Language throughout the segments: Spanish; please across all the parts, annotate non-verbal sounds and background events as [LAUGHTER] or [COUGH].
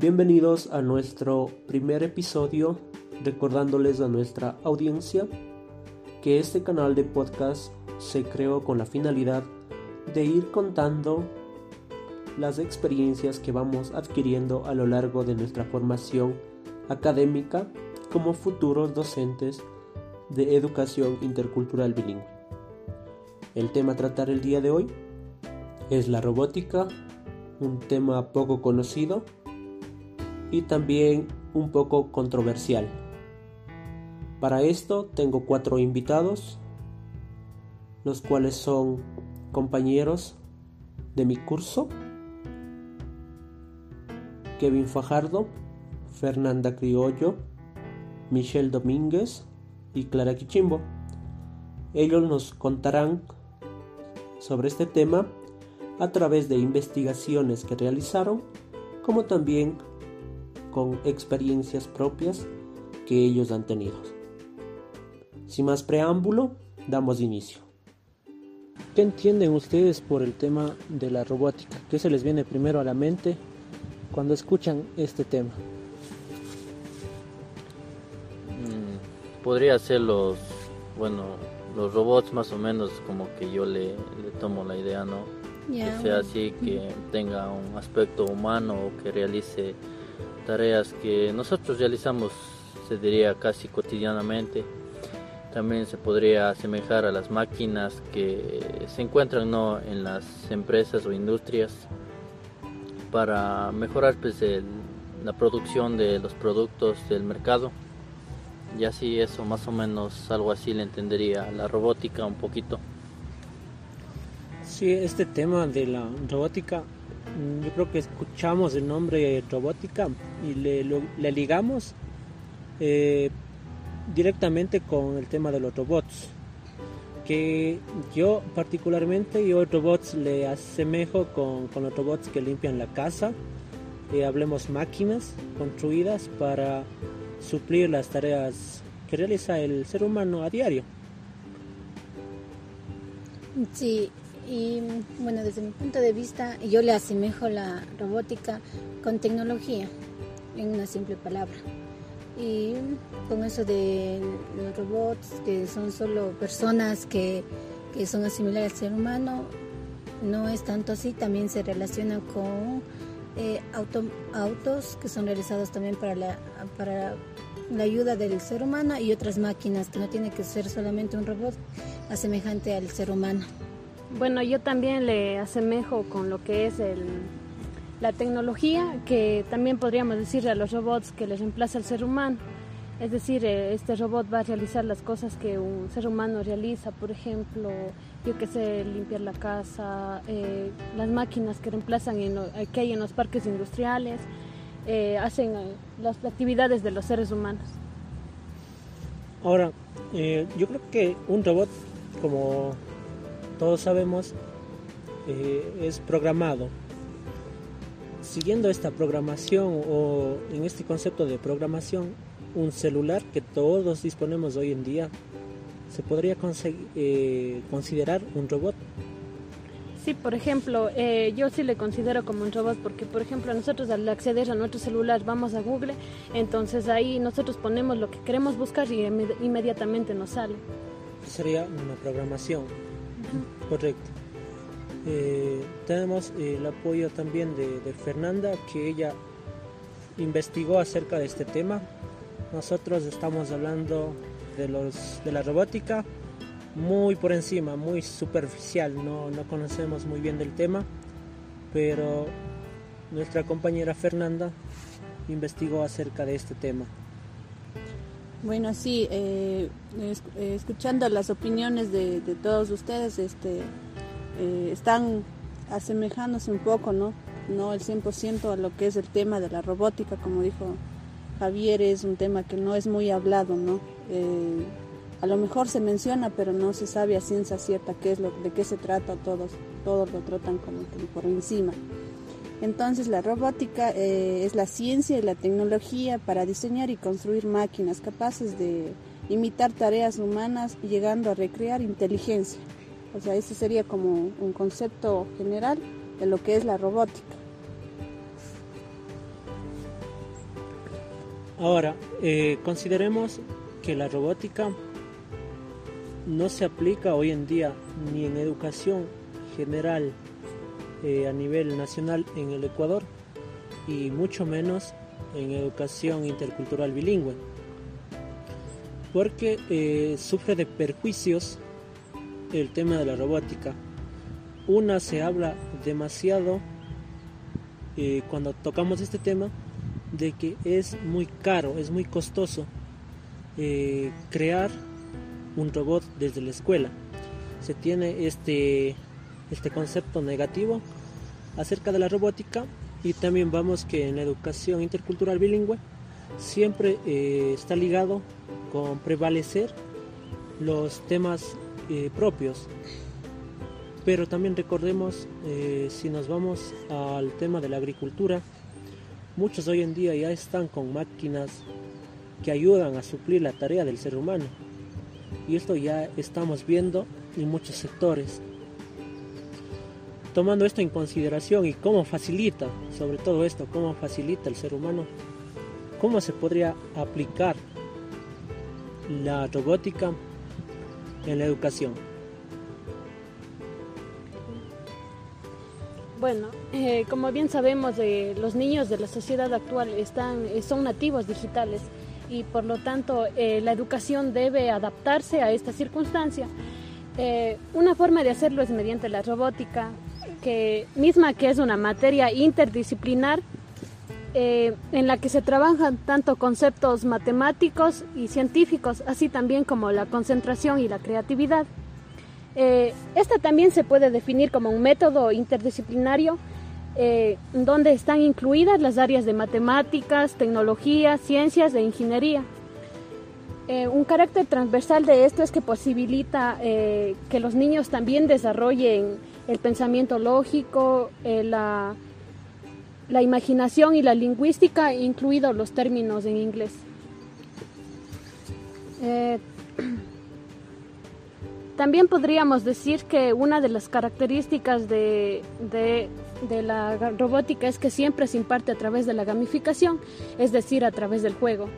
Bienvenidos a nuestro primer episodio, recordándoles a nuestra audiencia que este canal de podcast se creó con la finalidad de ir contando las experiencias que vamos adquiriendo a lo largo de nuestra formación académica como futuros docentes de educación intercultural bilingüe. El tema a tratar el día de hoy es la robótica, un tema poco conocido y también un poco controversial. Para esto tengo cuatro invitados, los cuales son compañeros de mi curso, Kevin Fajardo, Fernanda Criollo, Michelle Domínguez y Clara Quichimbo. Ellos nos contarán sobre este tema a través de investigaciones que realizaron, como también con experiencias propias que ellos han tenido. Sin más preámbulo, damos inicio. ¿Qué entienden ustedes por el tema de la robótica? ¿Qué se les viene primero a la mente cuando escuchan este tema? Mm, podría ser los, bueno, los robots más o menos como que yo le, le tomo la idea, ¿no? Que sea así, que tenga un aspecto humano o que realice tareas que nosotros realizamos, se diría casi cotidianamente. También se podría asemejar a las máquinas que se encuentran ¿no? en las empresas o industrias para mejorar pues, la producción de los productos del mercado. Y así eso, más o menos algo así le entendería la robótica un poquito. Sí, este tema de la robótica Mm, yo creo que escuchamos el nombre robótica y le, le ligamos eh, directamente con el tema de los robots. Que yo particularmente, yo robots le asemejo con, con los robots que limpian la casa. Eh, hablemos máquinas construidas para suplir las tareas que realiza el ser humano a diario. Sí, y bueno, desde mi punto de vista, yo le asemejo la robótica con tecnología, en una simple palabra. Y con eso de los robots, que son solo personas que, que son asimiladas al ser humano, no es tanto así, también se relaciona con eh, autos que son realizados también para la, para la ayuda del ser humano y otras máquinas, que no tiene que ser solamente un robot asemejante al ser humano. Bueno, yo también le asemejo con lo que es el, la tecnología, que también podríamos decir a los robots que les reemplaza al ser humano. Es decir, eh, este robot va a realizar las cosas que un ser humano realiza, por ejemplo, yo que sé, limpiar la casa, eh, las máquinas que reemplazan en que hay en los parques industriales, eh, hacen las actividades de los seres humanos. Ahora, yo creo que un robot, como todos sabemos, eh, es programado. Siguiendo esta programación o en este concepto de programación, un celular que todos disponemos hoy en día, ¿se podría eh, considerar un robot? Sí, por ejemplo, eh, yo sí le considero como un robot porque, por ejemplo, nosotros al acceder a nuestro celular vamos a Google, entonces ahí nosotros ponemos lo que queremos buscar y inmediatamente nos sale. Sería una programación. Correcto. Eh, tenemos el apoyo también de, Fernanda, que ella investigó acerca de este tema. Nosotros estamos hablando de, los, de la robótica muy por encima, muy superficial, no, no conocemos muy bien del tema, pero nuestra compañera Fernanda investigó acerca de este tema. Bueno, sí, eh, eh, escuchando las opiniones de, todos ustedes, este, eh, están asemejándose un poco, ¿no? No el 100% a lo que es el tema de la robótica, como dijo Javier, es un tema que no es muy hablado, ¿no? a lo mejor se menciona, pero no se sabe a ciencia cierta qué es lo, de qué se trata, todos, todos lo tratan como por encima. Entonces la robótica eh, es la ciencia y la tecnología para diseñar y construir máquinas capaces de imitar tareas humanas llegando a recrear inteligencia. O sea, ese sería como un concepto general de lo que es la robótica. Ahora, eh, consideremos que la robótica no se aplica hoy en día ni en educación general eh, a nivel nacional en el Ecuador y mucho menos en educación intercultural bilingüe porque eh, sufre de perjuicios el tema de la robótica. Una se habla demasiado eh, cuando tocamos este tema de que es muy caro, es muy costoso eh, crear un robot desde la escuela. Se tiene este, este concepto negativo acerca de la robótica y también vamos que en la educación intercultural bilingüe siempre está ligado con prevalecer los temas eh, propios. Pero también recordemos, eh, si nos vamos al tema de la agricultura, muchos hoy en día ya están con máquinas que ayudan a suplir la tarea del ser humano. Y esto ya estamos viendo en muchos sectores. Tomando esto en consideración y cómo facilita, sobre todo esto, cómo facilita el ser humano, cómo se podría aplicar la robótica en la educación? Bueno, eh, como bien sabemos, eh, los niños de la sociedad actual están, eh, son nativos digitales y por lo tanto la educación debe adaptarse a esta circunstancia. una forma de hacerlo es mediante la robótica, que, misma que es una materia interdisciplinar eh, en la que se trabajan tanto conceptos matemáticos y científicos, así también como la concentración y la creatividad. Eh, esta también se puede definir como un método interdisciplinario eh, donde están incluidas las áreas de matemáticas, tecnología, ciencias e ingeniería. un carácter transversal de esto es que posibilita que los niños también desarrollen el pensamiento lógico, la la imaginación y la lingüística, incluidos los términos en inglés. Eh, [CLEARS THROAT] también podríamos decir que una de las características de, la robótica es que siempre se imparte a través de la gamificación, es decir, a través del juego.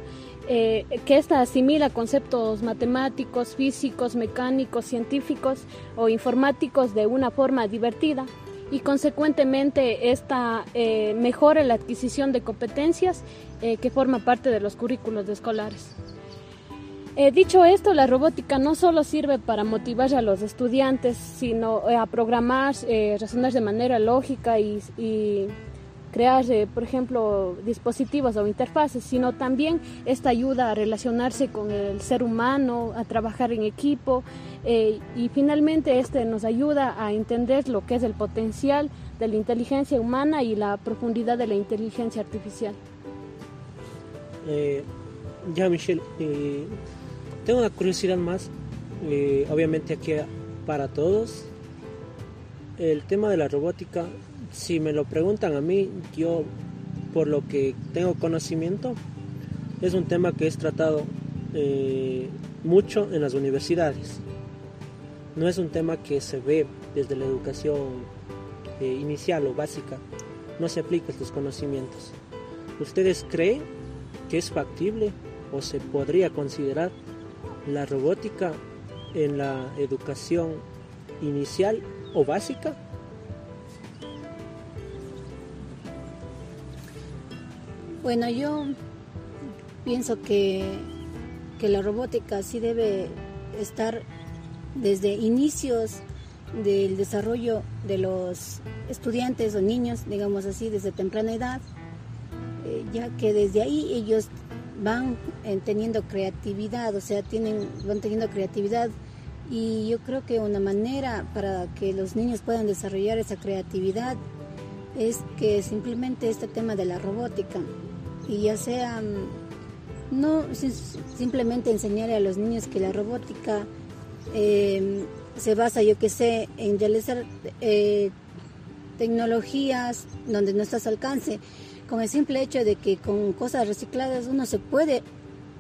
Eh, que ésta asimila conceptos matemáticos, físicos, mecánicos, científicos o informáticos de una forma divertida, y consecuentemente esta eh, mejora la adquisición de competencias eh, que forma parte de los currículos escolares. Eh, dicho esto, la robótica no solo sirve para motivar a los estudiantes, sino a programar, razonar de manera lógica y crear, eh, por ejemplo, dispositivos o interfaces, sino también esta ayuda a relacionarse con el ser humano, a trabajar en equipo eh, y finalmente este nos ayuda a entender lo que es el potencial de la inteligencia humana y la profundidad de la inteligencia artificial. Eh, ya, Michelle, tengo una curiosidad más, obviamente aquí para todos. El tema de la robótica si me lo preguntan a mí, yo por lo que tengo conocimiento, es un tema que es tratado eh, mucho en las universidades. No es un tema que se ve desde la educación eh, inicial o básica. No se aplica estos conocimientos. ¿Ustedes creen que es factible o se podría considerar la robótica en la educación inicial o básica? Bueno, yo pienso que, que la robótica sí debe estar desde inicios del desarrollo de los estudiantes o niños, digamos así, desde temprana edad, eh, ya que desde ahí ellos van eh, teniendo creatividad, o sea, tienen, van teniendo creatividad. Y yo creo que una manera para que los niños puedan desarrollar esa creatividad es que simplemente este tema de la robótica, y ya sea mm, no simplemente enseñarle a los niños que la robótica em, se basa, yo que sé, en realizar eh, tecnologías donde no estás alcance, con el simple hecho de que con cosas recicladas uno se puede,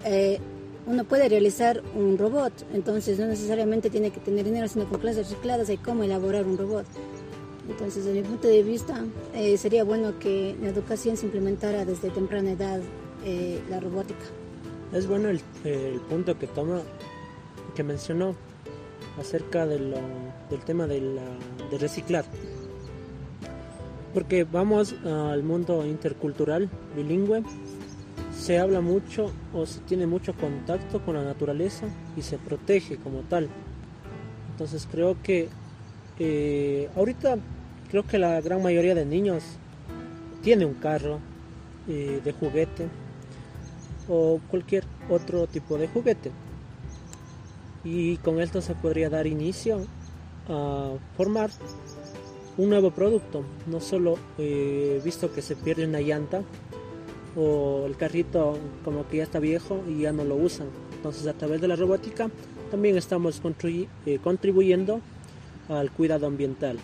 eh, uno puede realizar un robot, entonces no necesariamente tiene que tener dinero, sino con clases recicladas hay cómo elaborar un robot. Entonces, desde mi punto de vista, eh, sería bueno que la educación se implementara desde temprana edad eh, la robótica. Es bueno el, punto que toma, que mencionó acerca de lo, del tema de, de reciclar. Porque vamos al mundo intercultural, bilingüe, se habla mucho o se tiene mucho contacto con la naturaleza y se protege como tal. Entonces creo que eh, ahorita creo que la gran mayoría de niños tiene un carro eh, de juguete o cualquier otro tipo de juguete. Y con esto se podría dar inicio a formar un nuevo producto, no solo eh, visto que se pierde una llanta o el carrito como que ya está viejo y ya no lo usan. Entonces a través de la robótica también estamos eh, contribuyendo al cuidado ambiental.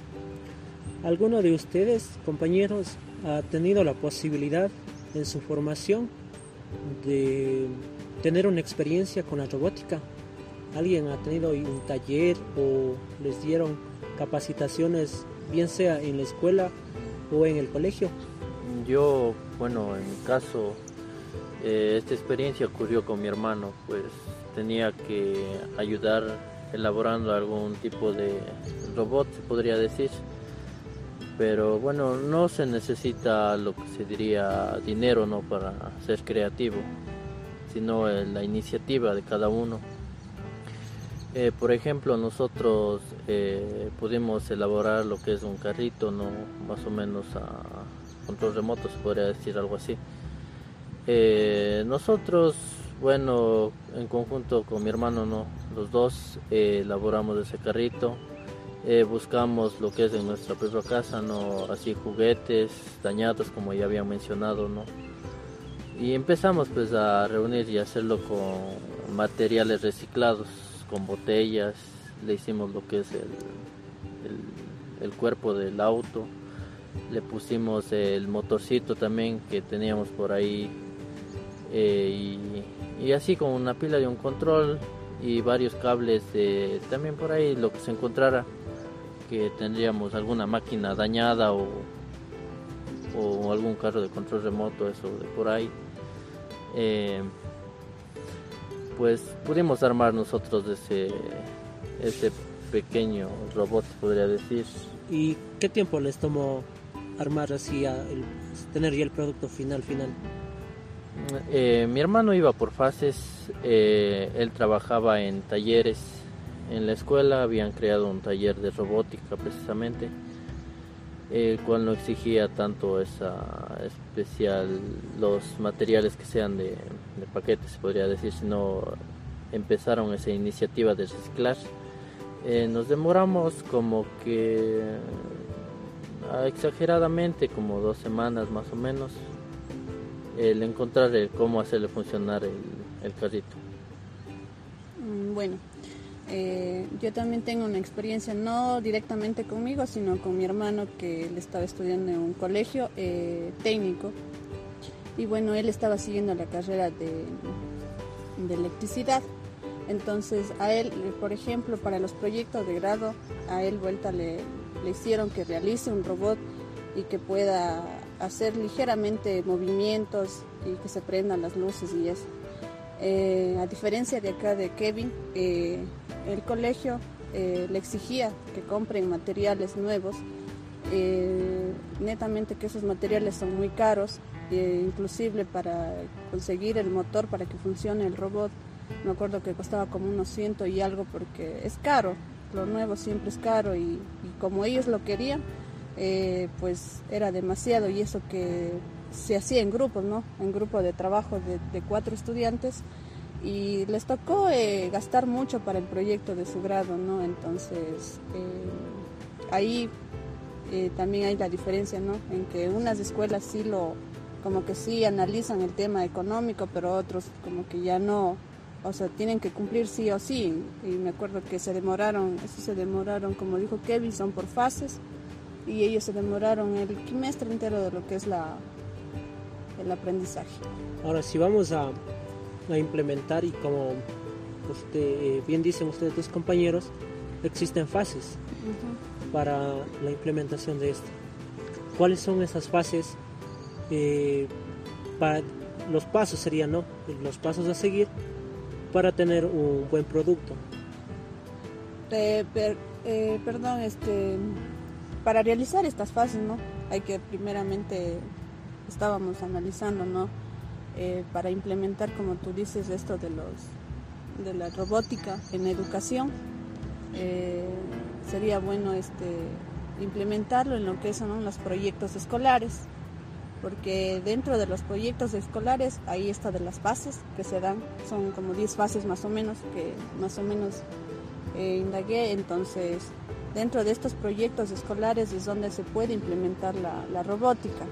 ¿Alguno de ustedes, compañeros, ha tenido la posibilidad en su formación de tener una experiencia con la robótica? ¿Alguien ha tenido un taller o les dieron capacitaciones, bien sea en la escuela o en el colegio? Yo, bueno, en mi caso, eh, esta experiencia ocurrió con mi hermano, pues tenía que ayudar elaborando algún tipo de robot, se podría decir. Pero bueno, no se necesita lo que se diría dinero ¿no? para ser creativo, sino eh, la iniciativa de cada uno. Eh, por ejemplo, nosotros eh, pudimos elaborar lo que es un carrito, ¿no? más o menos a control remoto, se podría decir algo así. nosotros bueno, en conjunto con mi hermano, no, los dos eh, elaboramos ese carrito. Eh, buscamos lo que es en nuestra propia casa, no así juguetes dañados como ya había mencionado, no. Y empezamos pues a reunir y hacerlo con materiales reciclados, con botellas. Le hicimos lo que es el, el cuerpo del auto. Le pusimos el motorcito también que teníamos por ahí eh, y, así con una pila de un control y varios cables de, también por ahí lo que se encontrara que tendríamos alguna máquina dañada o, o algún carro de control remoto eso de por ahí eh, pues pudimos armar nosotros ese ese pequeño robot podría decir. Y qué tiempo les tomó armar así el, tener ya el producto final final eh, mi hermano iba por fases, eh, él trabajaba en talleres en la escuela, habían creado un taller de robótica precisamente, el cual no exigía tanto esa especial, los materiales que sean de, de paquetes, se podría decir, sino empezaron esa iniciativa de reciclar. Eh, nos demoramos como que exageradamente, como dos semanas más o menos, el encontrar cómo hacerle funcionar el, carrito. Mm, bueno, eh, yo también tengo una experiencia, no directamente conmigo, sino con mi hermano que él estaba estudiando en un colegio eh, técnico. Y bueno, él estaba siguiendo la carrera de, electricidad. Entonces a él, por ejemplo, para los proyectos de grado, a él vuelta le, le hicieron que realice un robot y que pueda hacer ligeramente movimientos y que se prendan las luces y eso. Eh, a diferencia de acá de Kevin, eh, el colegio eh, le exigía que compren materiales nuevos, netamente que esos materiales son muy caros, inclusive para conseguir el motor para que funcione el robot, me acuerdo que costaba como unos ciento y algo porque es caro, lo nuevo siempre es caro y como ellos lo querían, pues era demasiado y eso que se hacía en grupos, ¿no? En grupo de trabajo de, cuatro estudiantes y les tocó eh, gastar mucho para el proyecto de su grado, ¿no? Entonces eh, ahí también hay la diferencia, ¿no? En que unas escuelas sí lo, como que sí analizan el tema económico, pero otros como que ya no, o sea, tienen que cumplir sí o sí. Y me acuerdo que se demoraron, eso se demoraron, como dijo Kevin, son por fases y ellos se demoraron el trimestre entero de lo que es la, el aprendizaje. Ahora, si vamos a, a implementar y como usted, eh, bien dicen ustedes, tus compañeros, existen fases para la implementación de esto. ¿Cuáles son esas fases eh, para los pasos serían, ¿no? Los pasos a seguir para tener un buen producto. Eh, perdón, este, para realizar estas fases, ¿no? Hay que primeramente, estábamos analizando, ¿no? Eh, para implementar, como tú dices, esto de los de la robótica en educación, eh, sería bueno este implementarlo en lo que son los proyectos escolares, porque dentro de los proyectos escolares ahí está de las fases que se dan, son como 10 fases más o menos, que más o menos eh, indagué, entonces dentro de estos proyectos escolares es donde se puede implementar la, robótica.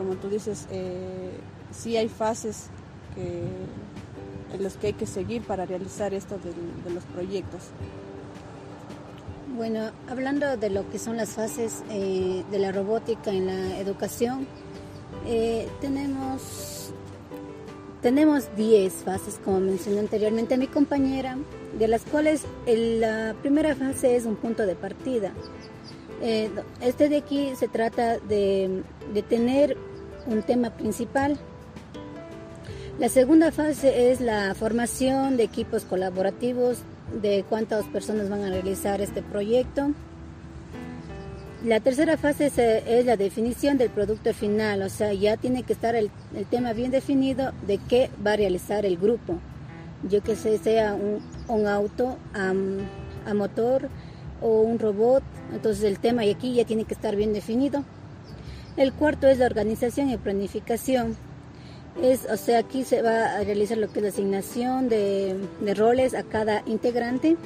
Como tú dices, eh, sí hay fases que, en las que hay que seguir para realizar esto de los proyectos. Bueno, hablando de lo que son las fases eh, de la robótica en la educación, eh, tenemos tenemos 10 fases, como mencioné anteriormente mi compañera, de las cuales la primera fase es un punto de partida. Este de aquí se trata de, de tener un tema principal. La segunda fase es la formación de equipos colaborativos de cuántas personas van a realizar este proyecto. La tercera fase es, la definición del producto final, o sea, ya tiene que estar el, tema bien definido de qué va a realizar el grupo. Yo que sé, sea un, auto a, motor o un robot, entonces el tema y aquí ya tiene que estar bien definido. El cuarto es la organización y planificación. Es, o sea, aquí se va a realizar lo que es la asignación de, roles a cada integrante,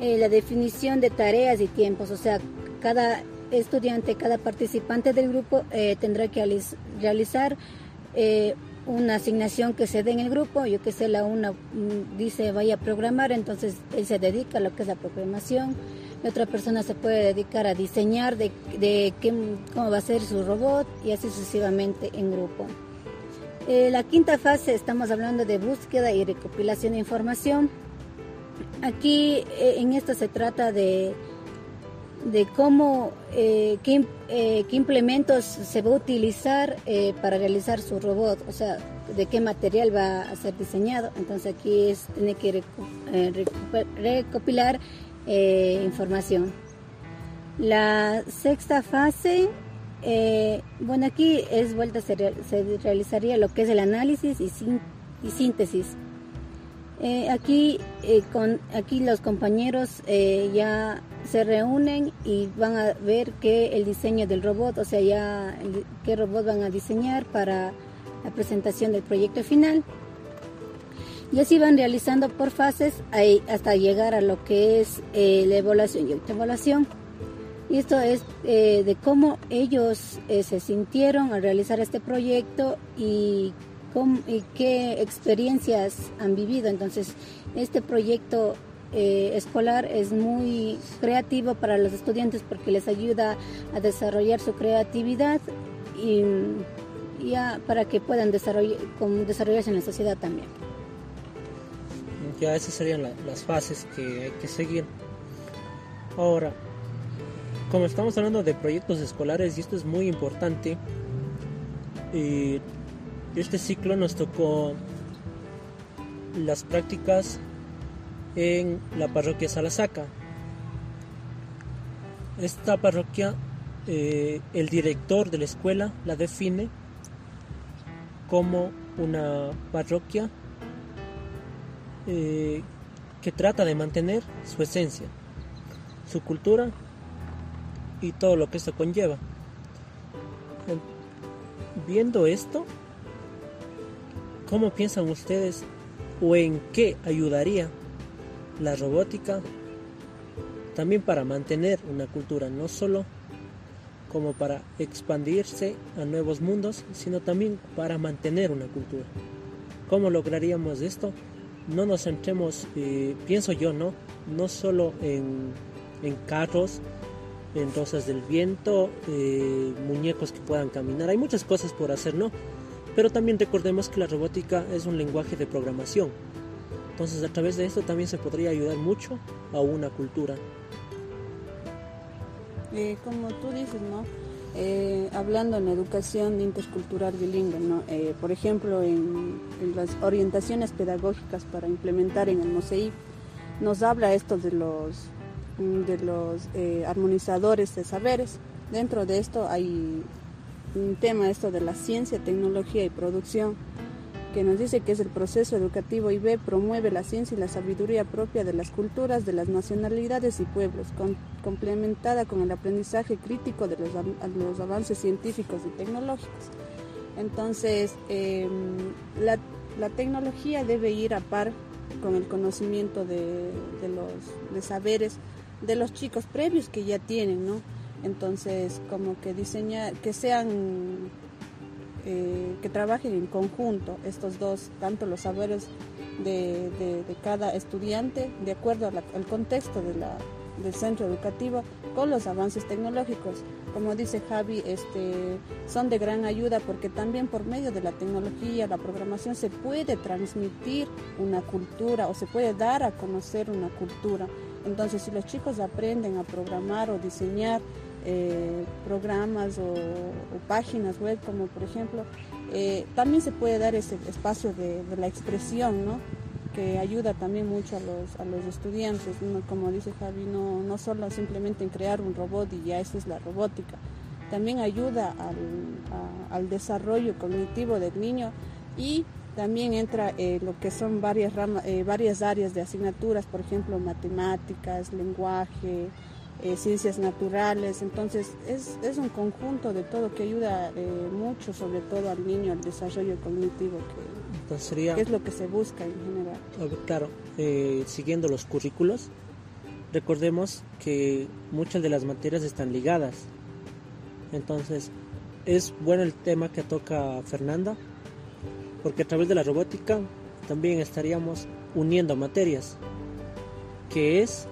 eh, la definición de tareas y tiempos, o sea, cada estudiante, cada participante del grupo eh, tendrá que realizar eh, una asignación que se dé en el grupo, yo que sé, la una mm, dice vaya a programar, entonces él se dedica a lo que es la programación, la otra persona se puede dedicar a diseñar de, de qué, cómo va a ser su robot y así sucesivamente en grupo. Eh, la quinta fase estamos hablando de búsqueda y recopilación de información. Aquí eh, en esto se trata de, de cómo, eh, qué, implementos se va a utilizar para realizar su robot, o sea, de qué material va a ser diseñado. Entonces aquí es, tiene que recopilar información. La sexta fase eh, bueno, aquí es vuelta, se, realizaría lo que es el análisis y, síntesis. Eh, aquí, eh, con, aquí los compañeros ya se reúnen y van a ver que el diseño del robot, o sea, ya qué robot van a diseñar para la presentación del proyecto final. Y así van realizando por fases hasta llegar a lo que es la evaluación y autoevaluación. Y esto es eh, de cómo ellos eh, se sintieron al realizar este proyecto y, qué experiencias han vivido. Entonces, este proyecto eh, escolar es muy creativo para los estudiantes porque les ayuda a desarrollar su creatividad y, para que puedan desarrollarse en la sociedad también. Ya esas serían las fases que hay que seguir. Ahora, como estamos hablando de proyectos escolares y esto es muy importante, y este ciclo nos tocó las prácticas en la parroquia Salasaca. Esta parroquia, eh, el director de la escuela la define como una parroquia eh, que trata de mantener su esencia, su cultura y todo lo que esto conlleva. Viendo esto, ¿cómo piensan ustedes o en qué ayudaría la robótica también para mantener una cultura, no solo como para expandirse a nuevos mundos, sino también para mantener una cultura. ¿Cómo lograríamos esto? No nos centremos, eh, pienso yo, ¿no? No solo en, en carros, entonces del viento, eh, muñecos que puedan caminar. Hay muchas cosas por hacer, ¿no? Pero también recordemos que la robótica es un lenguaje de programación. Entonces a través de esto también se podría ayudar mucho a una cultura. Eh, como tú dices, ¿no? Eh, hablando en educación intercultural bilingüe. Eh, por ejemplo, en, las orientaciones pedagógicas para implementar en el MOSEI, nos habla esto de los, de los eh, armonizadores de saberes. Dentro de esto hay un tema esto de la ciencia, tecnología y producción que nos dice que es el proceso educativo IB promueve la ciencia y la sabiduría propia de las culturas, de las nacionalidades y pueblos, complementada con el aprendizaje crítico de los, avances científicos y tecnológicos. Entonces, em, la, tecnología debe ir a par con el conocimiento de, los saberes de los chicos previos que ya tienen, ¿no? Entonces, como que diseñar, que sean eh, que trabajen en conjunto estos dos, tanto los saberes de, cada estudiante, de acuerdo al contexto del centro educativo, con los avances tecnológicos. Como dice Javi, este, son de gran ayuda porque también por medio de la tecnología, la programación, se puede transmitir una cultura o se puede dar a conocer una cultura. Entonces, si los chicos aprenden a programar o diseñar, eh, programas o, páginas web, como por ejemplo, eh, también se puede dar ese espacio de, la expresión, ¿no? que ayuda también mucho a los, a los estudiantes, como dice Javi, no, no solo simplemente en crear un robot y ya esa es la robótica, también ayuda al, desarrollo cognitivo del niño y también entra eh, lo que son varias, varias áreas de asignaturas, por ejemplo, matemáticas, lenguaje, eh, ciencias naturales, entonces es, es, un conjunto de todo que ayuda eh, mucho, sobre todo al niño, al desarrollo cognitivo, que, es lo que se busca en general. Claro, eh, siguiendo los currículos, recordemos que muchas de las materias están ligadas, entonces es bueno el tema que toca Fernanda, porque a través de la robótica también estaríamos uniendo materias, que es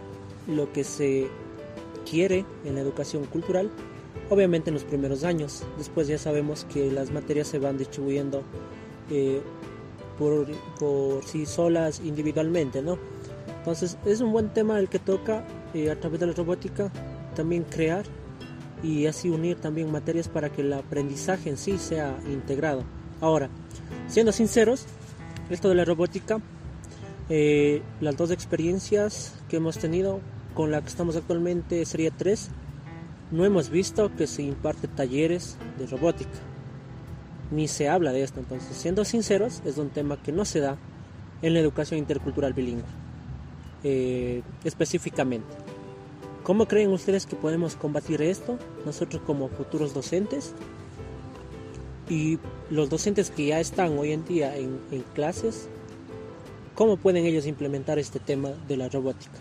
lo que se en la educación cultural, obviamente en los primeros años. Después ya sabemos que las materias se van distribuyendo eh, por, por, sí solas individualmente, ¿no? Entonces es un buen tema el que toca eh, a través de la robótica también crear y así unir también materias para que el aprendizaje en sí sea integrado. Ahora, siendo sinceros, esto de la robótica, eh, las dos experiencias que hemos tenido con la que estamos actualmente sería 3, no hemos visto que se imparte talleres de robótica, ni se habla de esto. Entonces, siendo sinceros, es un tema que no se da en la educación intercultural bilingüe, eh, específicamente. ¿Cómo creen ustedes que podemos combatir esto nosotros como futuros docentes? Y los docentes que ya están hoy en día en clases, ¿cómo pueden ellos implementar este tema de la robótica?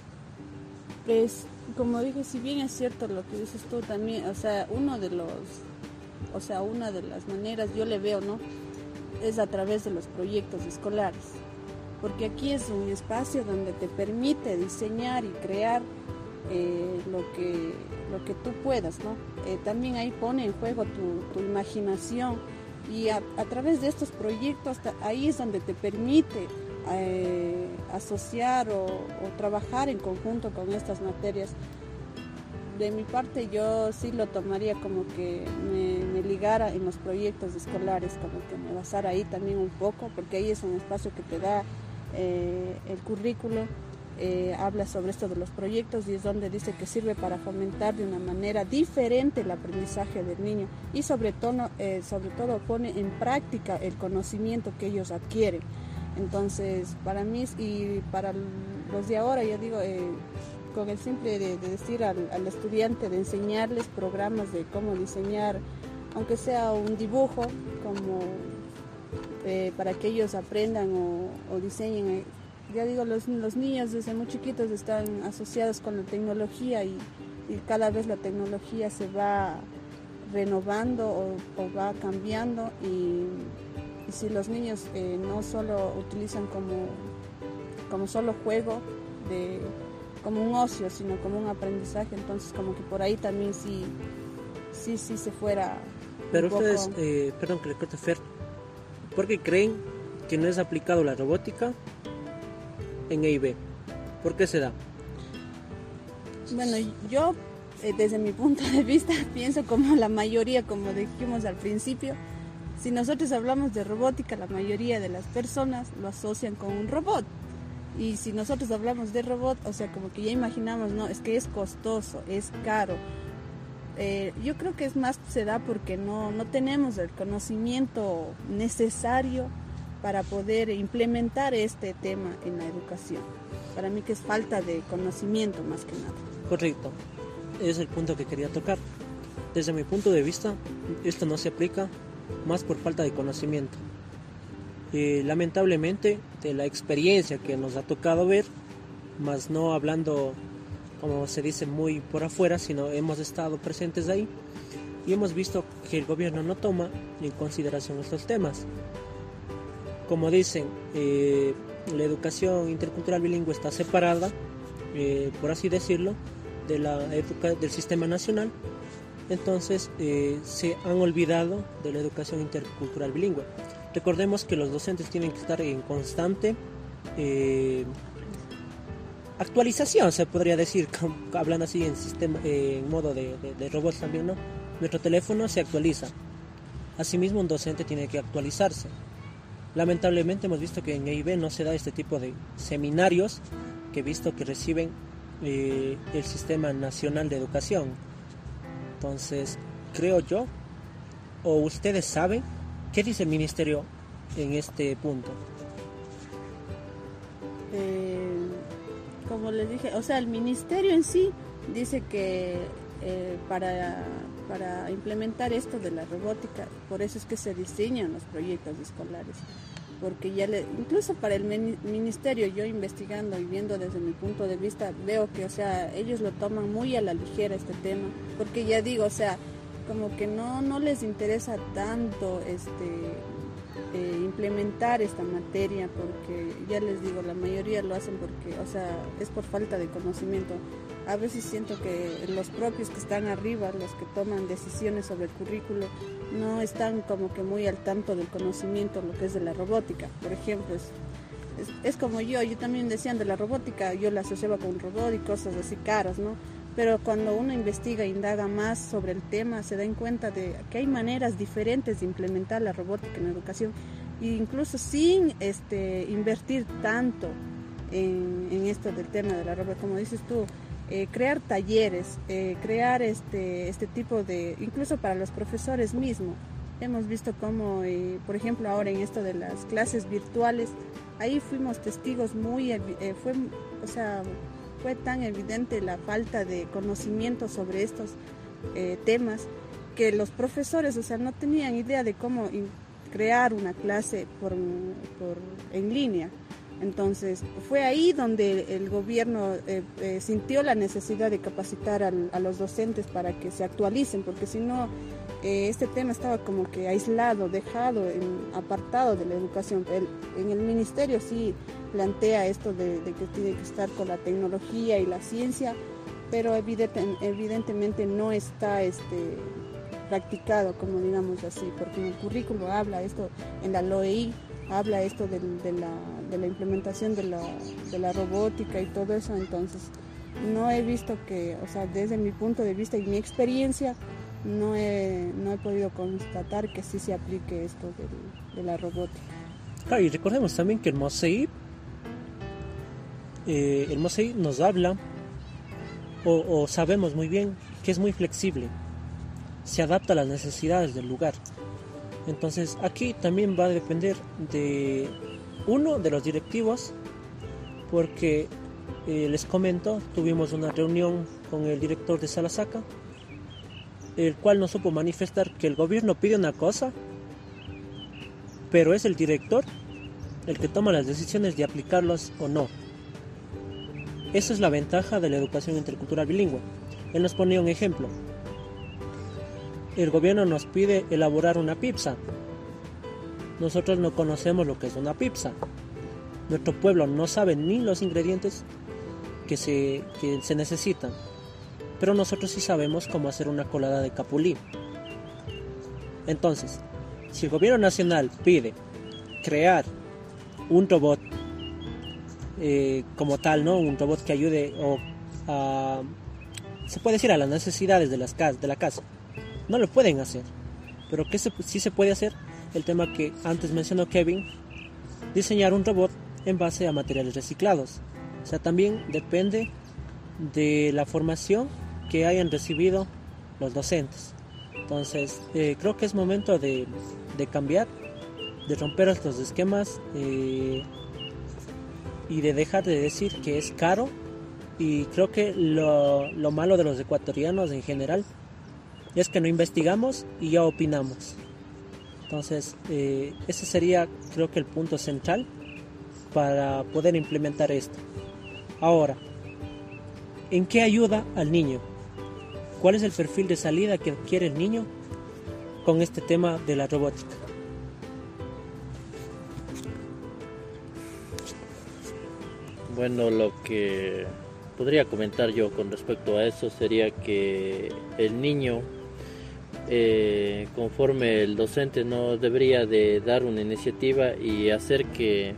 Pues, como dije, si bien es cierto lo que dices tú también, o sea, uno de los, o sea, una de las maneras, yo le veo, ¿no? Es a través de los proyectos escolares. Porque aquí es un espacio donde te permite diseñar y crear eh, lo, que, lo que tú puedas, ¿no? Eh, también ahí pone en juego tu, imaginación y a, a, través de estos proyectos ahí es donde te permite eh, asociar o, trabajar en conjunto con estas materias. De mi parte yo sí lo tomaría como que me, ligara en los proyectos escolares, como que me basara ahí también un poco, porque ahí es un espacio que te da eh, el currículo, eh, habla sobre esto de los proyectos y es donde dice que sirve para fomentar de una manera diferente el aprendizaje del niño y sobre todo, sobre todo pone en práctica el conocimiento que ellos adquieren. Entonces, para mí y para los de ahora, yo digo, eh, con el simple de, decir al, estudiante, de enseñarles programas de cómo diseñar, aunque sea un dibujo, como eh, para que ellos aprendan o, diseñen. Eh, ya digo, los, niños desde muy chiquitos están asociados con la tecnología y, cada vez la tecnología se va renovando o va cambiando y si los niños eh, no solo utilizan como, como solo juego, de, como un ocio, sino como un aprendizaje, entonces como que por ahí también sí, sí, sí se fuera. Pero ustedes, eh, perdón que le corte Fer, ¿por qué creen que no es aplicado la robótica en EIB? ¿Por qué se da? Bueno, yo eh, desde mi punto de vista, [LAUGHS] pienso como la mayoría, como dijimos al principio, si nosotros hablamos de robótica, la mayoría de las personas lo asocian con un robot. Y si nosotros hablamos de robot, o sea, como que ya imaginamos, no, es que es costoso, es caro. Eh, yo creo que es más se da porque no, no tenemos el conocimiento necesario para poder implementar este tema en la educación. Para mí que es falta de conocimiento más que nada. Correcto, es el punto que quería tocar. Desde mi punto de vista, esto no se aplica más por falta de conocimiento. Eh, lamentablemente, de la experiencia que nos ha tocado ver, más no hablando, como se dice, muy por afuera, sino hemos estado presentes ahí y hemos visto que el gobierno no toma en consideración estos temas. Como dicen, eh, la educación intercultural bilingüe está separada, eh, por así decirlo, de la del sistema nacional entonces eh, se han olvidado de la educación intercultural bilingüe. Recordemos que los docentes tienen que estar en constante eh, actualización, se podría decir, [LAUGHS] hablando así en, en modo de, robots también, ¿no? Nuestro teléfono se actualiza. Asimismo, un docente tiene que actualizarse. Lamentablemente hemos visto que en EIB no se da este tipo de seminarios que he visto que reciben eh, el Sistema Nacional de Educación entonces, creo yo, o ustedes saben, ¿qué dice el ministerio en este punto? Eh, como les dije, o sea, el ministerio en sí dice que eh, para, para implementar esto de la robótica, por eso es que se diseñan los proyectos escolares porque ya le, incluso para el ministerio, yo investigando y viendo desde mi punto de vista, veo que, o sea, ellos lo toman muy a la ligera este tema, porque ya digo, o sea, como que no, no les interesa tanto este eh, implementar esta materia, porque ya les digo, la mayoría lo hacen porque, o sea, es por falta de conocimiento. A veces siento que los propios que están arriba, los que toman decisiones sobre el currículo, no están como que muy al tanto del conocimiento, lo que es de la robótica. Por ejemplo, es, es, como yo, yo también decían de la robótica, yo la asociaba con robot y cosas así caras, ¿no? Pero cuando uno investiga e indaga más sobre el tema, se da en cuenta de que hay maneras diferentes de implementar la robótica en la educación, e incluso sin este, invertir tanto en, en esto del tema de la robótica, como dices tú, eh, crear talleres, eh, crear este, este tipo de, incluso para los profesores mismos. Hemos visto cómo, eh, por ejemplo, ahora en esto de las clases virtuales, ahí fuimos testigos muy, fue, o sea, fue tan evidente la falta de conocimiento sobre estos temas que los profesores, o sea, no tenían idea de cómo crear una clase por, por en línea. Entonces, fue ahí donde el gobierno eh, eh, sintió la necesidad de capacitar a los docentes para que se actualicen, porque si no, eh, este tema estaba como que aislado, dejado, apartado de la educación. en el ministerio sí plantea esto de, que tiene que estar con la tecnología y la ciencia, pero evidentemente no está este, practicado, como digamos así, porque en el currículo habla esto, en la LOEI habla esto de, la, de la, implementación de la, de la robótica y todo eso, entonces no he visto que, o sea, desde mi punto de vista y mi experiencia, no he, no he podido constatar que sí se aplique esto de, la robótica. y recordemos también que el MOSEI, eh, el MOSEI nos habla, o, o sabemos muy bien, que es muy flexible, se adapta a las necesidades del lugar. Entonces aquí también va a depender de uno de los directivos, porque eh, les comento, tuvimos una reunión con el director de Salasaca, el cual nos supo manifestar que el gobierno pide una cosa, pero es el director el que toma las decisiones de aplicarlas o no. Esa es la ventaja de la educación intercultural bilingüe. Él nos ponía un ejemplo el gobierno nos pide elaborar una pizza. Nosotros no conocemos lo que es una pizza. Nuestro pueblo no sabe ni los ingredientes que se, se necesitan. Pero nosotros sí sabemos cómo hacer una colada de capulí. Entonces, si el gobierno nacional pide crear un robot eh, como tal, ¿no? Un robot que ayude a se puede decir a las necesidades de, las de la casa. No lo pueden hacer. Pero ¿qué sí se puede hacer? El tema que antes mencionó Kevin, diseñar un robot en base a materiales reciclados. O sea, también depende de la formación que hayan recibido los docentes. Entonces, eh, creo que es momento de, cambiar, de romper estos esquemas eh, y de dejar de decir que es caro. Y creo que lo, lo malo de los ecuatorianos en general es que no investigamos y ya opinamos. Entonces, eh, ese sería creo que el punto central para poder implementar esto. Ahora, ¿en qué ayuda al niño? ¿Cuál es el perfil de salida que adquiere el niño con este tema de la robótica? Bueno, lo que podría comentar yo con respecto a eso sería que el niño eh, conforme el docente no debería de dar una iniciativa y hacer que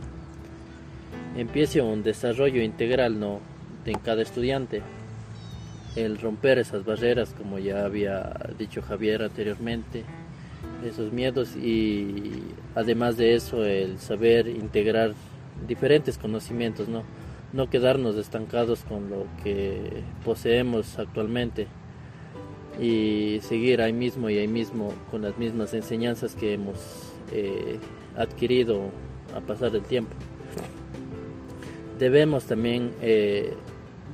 empiece un desarrollo integral ¿no? en cada estudiante. El romper esas barreras como ya había dicho Javier anteriormente esos miedos y además de eso el saber integrar diferentes conocimientos no no quedarnos estancados con lo que poseemos actualmente y seguir ahí mismo y ahí mismo con las mismas enseñanzas que hemos eh, adquirido a pasar del tiempo. Debemos también eh,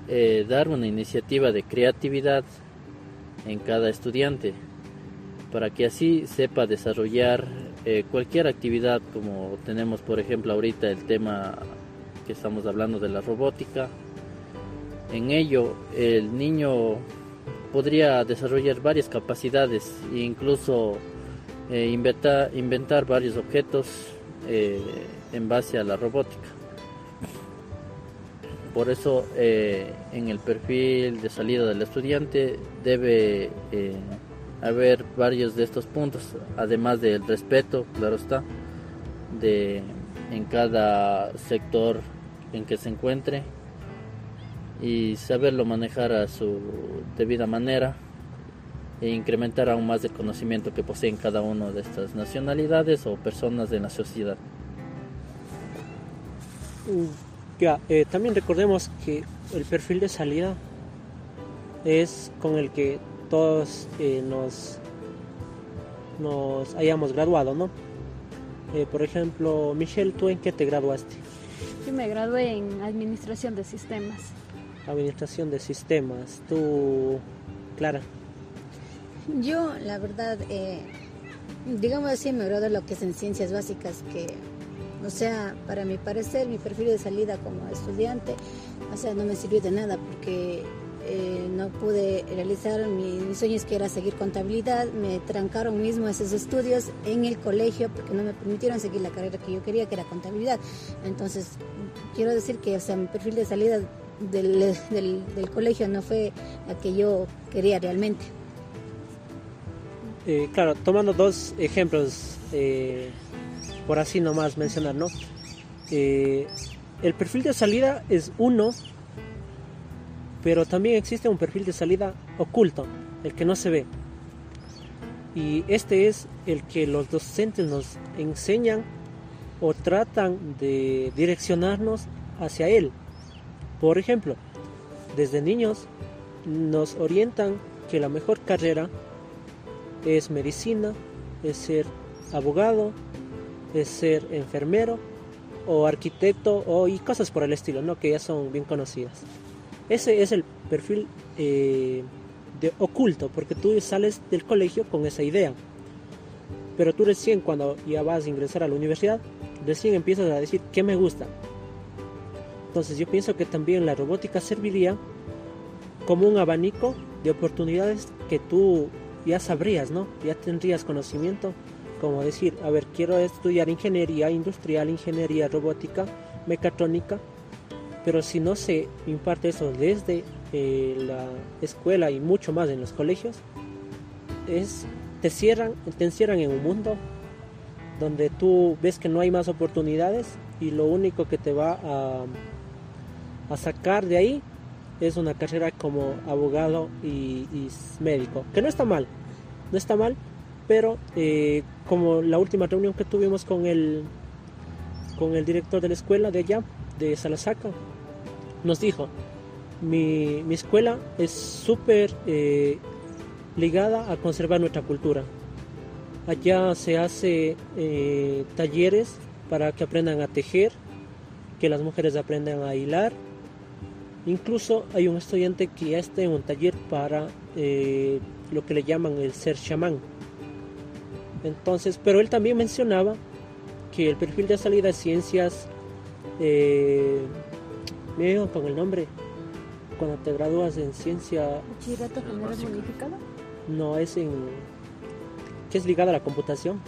eh, dar una iniciativa de creatividad en cada estudiante para que así sepa desarrollar cualquier actividad como tenemos por ejemplo ahorita el tema que estamos hablando de la robótica. En ello el niño podría desarrollar varias capacidades e incluso eh, inventar, inventar, varios objetos eh, en base a la robótica. Por eso eh, en el perfil de salida del estudiante debe haber varios de estos puntos, además del respeto, claro está, de, en cada sector en que se encuentre y saberlo manejar a su debida manera e incrementar aún más el conocimiento que poseen cada una de estas nacionalidades o personas de la sociedad. Ya, eh, también recordemos que el perfil de salida es con el que todos eh, nos, nos hayamos graduado, ¿no? Eh, por ejemplo, Michelle, ¿tú en qué te graduaste? Yo me gradué en Administración de Sistemas. Administración de Sistemas. ¿Tú, Clara? Yo, la verdad, eh, digamos así, me gradué lo que es en Ciencias Básicas, que, o sea, para mi parecer, mi perfil de salida como estudiante, o sea, no me sirvió de nada porque eh, no pude realizar mis sueños que era seguir contabilidad, me trancaron mismo esos estudios en el colegio porque no me permitieron seguir la carrera que yo quería, que era contabilidad. Entonces, quiero decir que, o sea, mi perfil de salida del, del, colegio no fue la que yo quería realmente. Eh, claro, tomando dos ejemplos, eh, por así nomás mencionar, ¿no? el perfil de salida es uno pero también existe un perfil de salida oculto, el que no se ve. Y este es el que los docentes nos enseñan o tratan de direccionarnos hacia él. Por ejemplo, desde niños nos orientan que la mejor carrera es medicina, es ser abogado, es ser enfermero o arquitecto o y cosas por el estilo, ¿no? que ya son bien conocidas. Ese es el perfil eh, de oculto, porque tú sales del colegio con esa idea. Pero tú recién cuando ya vas a ingresar a la universidad, recién empiezas a decir qué me gusta. Entonces yo pienso que también la robótica serviría como un abanico de oportunidades que tú ya sabrías, ¿no? Ya tendrías conocimiento, como decir, a ver, quiero estudiar ingeniería industrial, ingeniería robótica, mecatrónica, pero si no se imparte eso desde eh, la escuela y mucho más en los colegios, es, te, cierran, te encierran en un mundo donde tú ves que no hay más oportunidades y lo único que te va a, sacar de ahí es una carrera como abogado y, médico, que no está mal, no está mal, pero eh, como la última reunión que tuvimos con el, con el director de la escuela de allá, de Salasaca, nos dijo, mi, escuela es súper eh, ligada a conservar nuestra cultura. Allá se hace eh, talleres para que aprendan a tejer, que las mujeres aprendan a hilar. Incluso hay un estudiante que ya está en un taller para eh, lo que le llaman el ser chamán. Entonces, pero él también mencionaba que el perfil de salida de ciencias, eh, me con el nombre, cuando te gradúas en ciencia... ¿Bachillerato general bonificado? No, es en... que es ligado a la computación.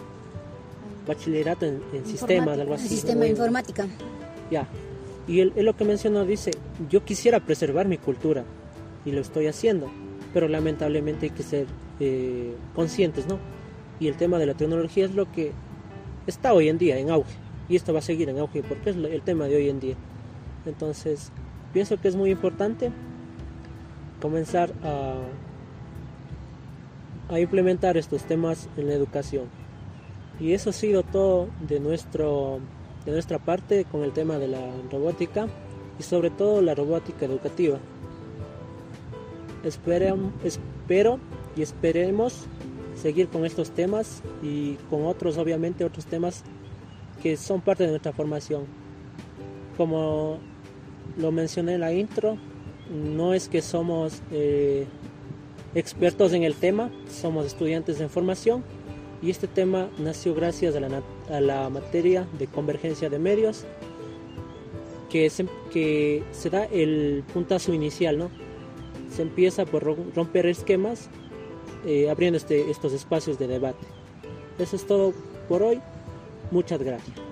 Bachillerato en, sistemas, algo así. Sistema informática. Ya. Y él, lo que mencionó dice, yo quisiera preservar mi cultura y lo estoy haciendo, pero lamentablemente hay que ser eh, conscientes, ¿no? Y el tema de la tecnología es lo que está hoy en día en auge y esto va a seguir en auge porque es el tema de hoy en día. Entonces, pienso que es muy importante comenzar a, a implementar estos temas en la educación. Y eso ha sido todo de, nuestro, de nuestra parte con el tema de la robótica y sobre todo la robótica educativa. espero y esperemos seguir con estos temas y con otros, obviamente, otros temas que son parte de nuestra formación. Como lo mencioné en la intro, no es que somos eh, expertos en el tema, somos estudiantes en formación y este tema nació gracias a la, a la materia de convergencia de medios que se, que se da el puntazo inicial, ¿no? Se empieza por romper esquemas eh, abriendo este, estos espacios de debate. Eso es todo por hoy. Muchas gracias.